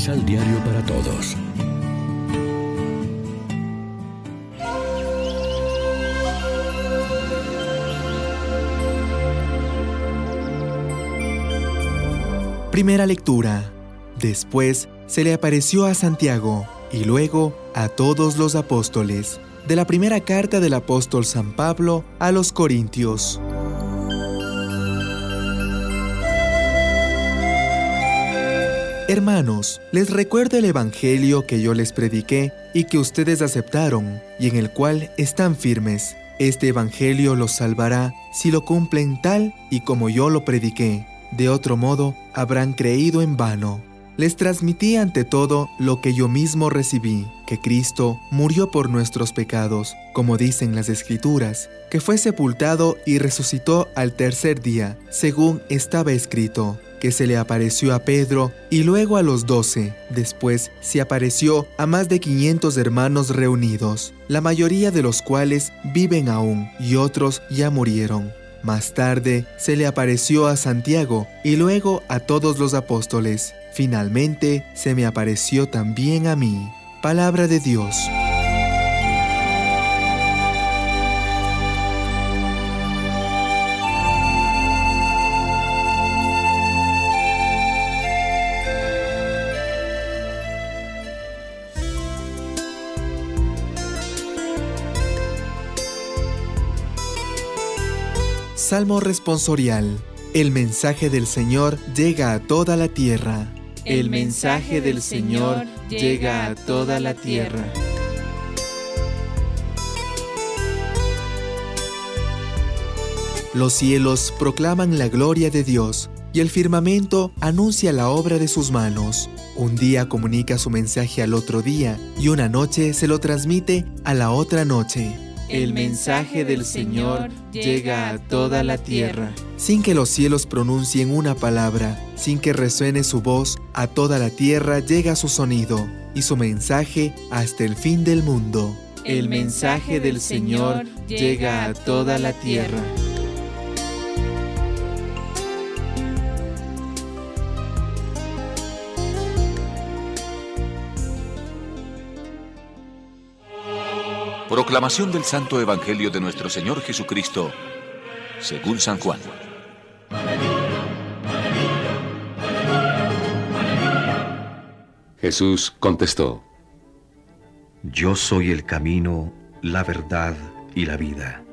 Misal Diario para Todos. Primera lectura. Después se le apareció a Santiago y luego a todos los apóstoles. De la primera carta del apóstol San Pablo a los Corintios. Hermanos, les recuerdo el Evangelio que yo les prediqué y que ustedes aceptaron, y en el cual están firmes. Este Evangelio los salvará si lo cumplen tal y como yo lo prediqué. De otro modo, habrán creído en vano. Les transmití ante todo lo que yo mismo recibí, que Cristo murió por nuestros pecados, como dicen las Escrituras, que fue sepultado y resucitó al tercer día, según estaba escrito que se le apareció a Pedro y luego a los doce. Después se apareció a más de 500 hermanos reunidos, la mayoría de los cuales viven aún y otros ya murieron. Más tarde se le apareció a Santiago y luego a todos los apóstoles. Finalmente se me apareció también a mí. Palabra de Dios. Salmo responsorial. El mensaje del Señor llega a toda la tierra. El mensaje del Señor llega a toda la tierra. Los cielos proclaman la gloria de Dios y el firmamento anuncia la obra de sus manos. Un día comunica su mensaje al otro día y una noche se lo transmite a la otra noche el mensaje del Señor llega a toda la tierra. Sin que los cielos pronuncien una palabra, sin que resuene su voz, a toda la tierra llega su sonido y su mensaje hasta el fin del mundo. El mensaje del Señor llega a toda la tierra. Proclamación del Santo Evangelio de nuestro Señor Jesucristo, según San Juan. Jesús contestó, Yo soy el camino, la verdad y la vida.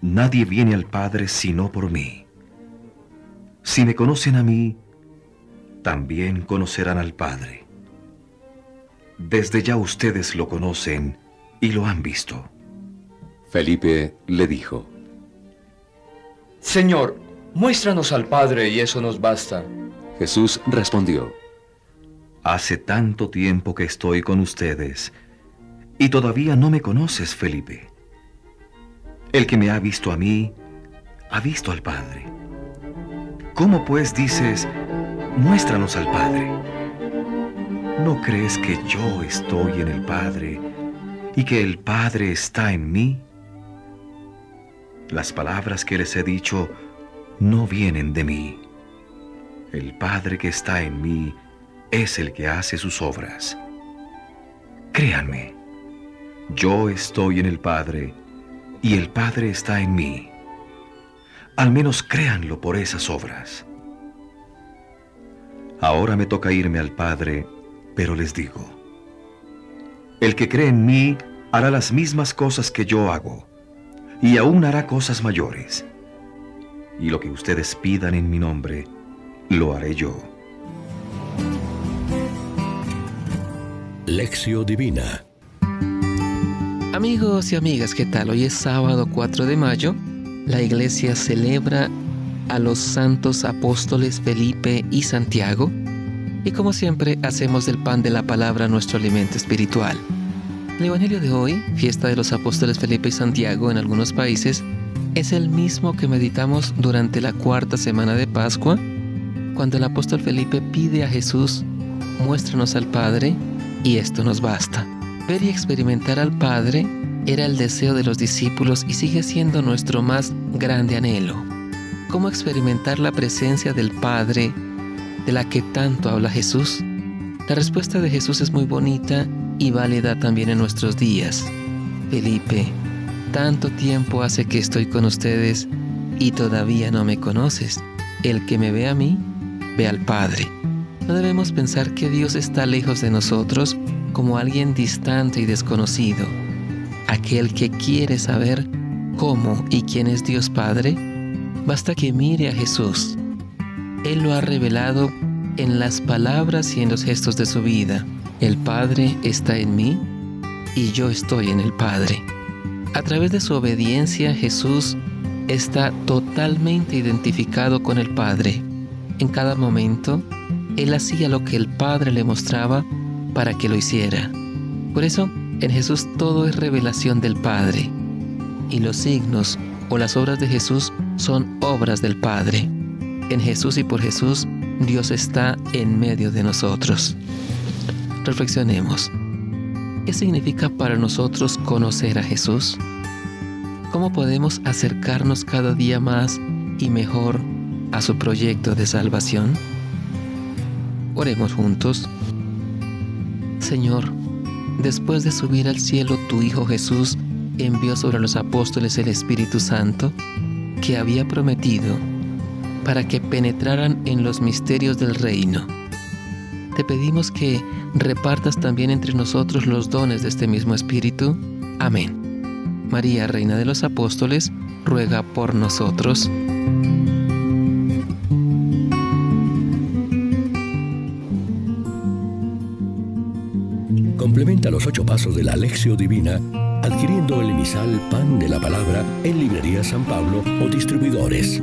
Nadie viene al Padre sino por mí. Si me conocen a mí, también conocerán al Padre. Desde ya ustedes lo conocen y lo han visto. Felipe le dijo, Señor, muéstranos al Padre y eso nos basta. Jesús respondió, Hace tanto tiempo que estoy con ustedes y todavía no me conoces, Felipe. El que me ha visto a mí, ha visto al Padre. ¿Cómo pues dices, muéstranos al Padre? ¿No crees que yo estoy en el Padre y que el Padre está en mí? Las palabras que les he dicho no vienen de mí. El Padre que está en mí es el que hace sus obras. Créanme, yo estoy en el Padre y el Padre está en mí. Al menos créanlo por esas obras. Ahora me toca irme al Padre, pero les digo, el que cree en mí hará las mismas cosas que yo hago, y aún hará cosas mayores. Y lo que ustedes pidan en mi nombre, lo haré yo. Lección Divina Amigos y amigas, ¿qué tal? Hoy es sábado 4 de mayo. La iglesia celebra a los santos apóstoles Felipe y Santiago. Y como siempre, hacemos del pan de la palabra nuestro alimento espiritual. El Evangelio de hoy, fiesta de los apóstoles Felipe y Santiago en algunos países, es el mismo que meditamos durante la cuarta semana de Pascua, cuando el apóstol Felipe pide a Jesús, muéstranos al Padre y esto nos basta. Ver y experimentar al Padre era el deseo de los discípulos y sigue siendo nuestro más grande anhelo. ¿Cómo experimentar la presencia del Padre de la que tanto habla Jesús? La respuesta de Jesús es muy bonita y válida también en nuestros días. Felipe, tanto tiempo hace que estoy con ustedes y todavía no me conoces. El que me ve a mí, ve al Padre. No debemos pensar que Dios está lejos de nosotros como alguien distante y desconocido. Aquel que quiere saber cómo y quién es Dios Padre, basta que mire a Jesús. Él lo ha revelado en las palabras y en los gestos de su vida. El Padre está en mí y yo estoy en el Padre. A través de su obediencia, Jesús está totalmente identificado con el Padre. En cada momento, Él hacía lo que el Padre le mostraba para que lo hiciera. Por eso, en Jesús todo es revelación del Padre. Y los signos o las obras de Jesús son obras del Padre. En Jesús y por Jesús, Dios está en medio de nosotros. Reflexionemos. ¿Qué significa para nosotros conocer a Jesús? ¿Cómo podemos acercarnos cada día más y mejor a su proyecto de salvación? Oremos juntos. Señor, después de subir al cielo tu Hijo Jesús envió sobre los apóstoles el Espíritu Santo que había prometido para que penetraran en los misterios del reino. Te pedimos que repartas también entre nosotros los dones de este mismo Espíritu. Amén. María, Reina de los Apóstoles, ruega por nosotros. Complementa los ocho pasos de la Alexio Divina adquiriendo el emisal Pan de la Palabra en Librería San Pablo o distribuidores.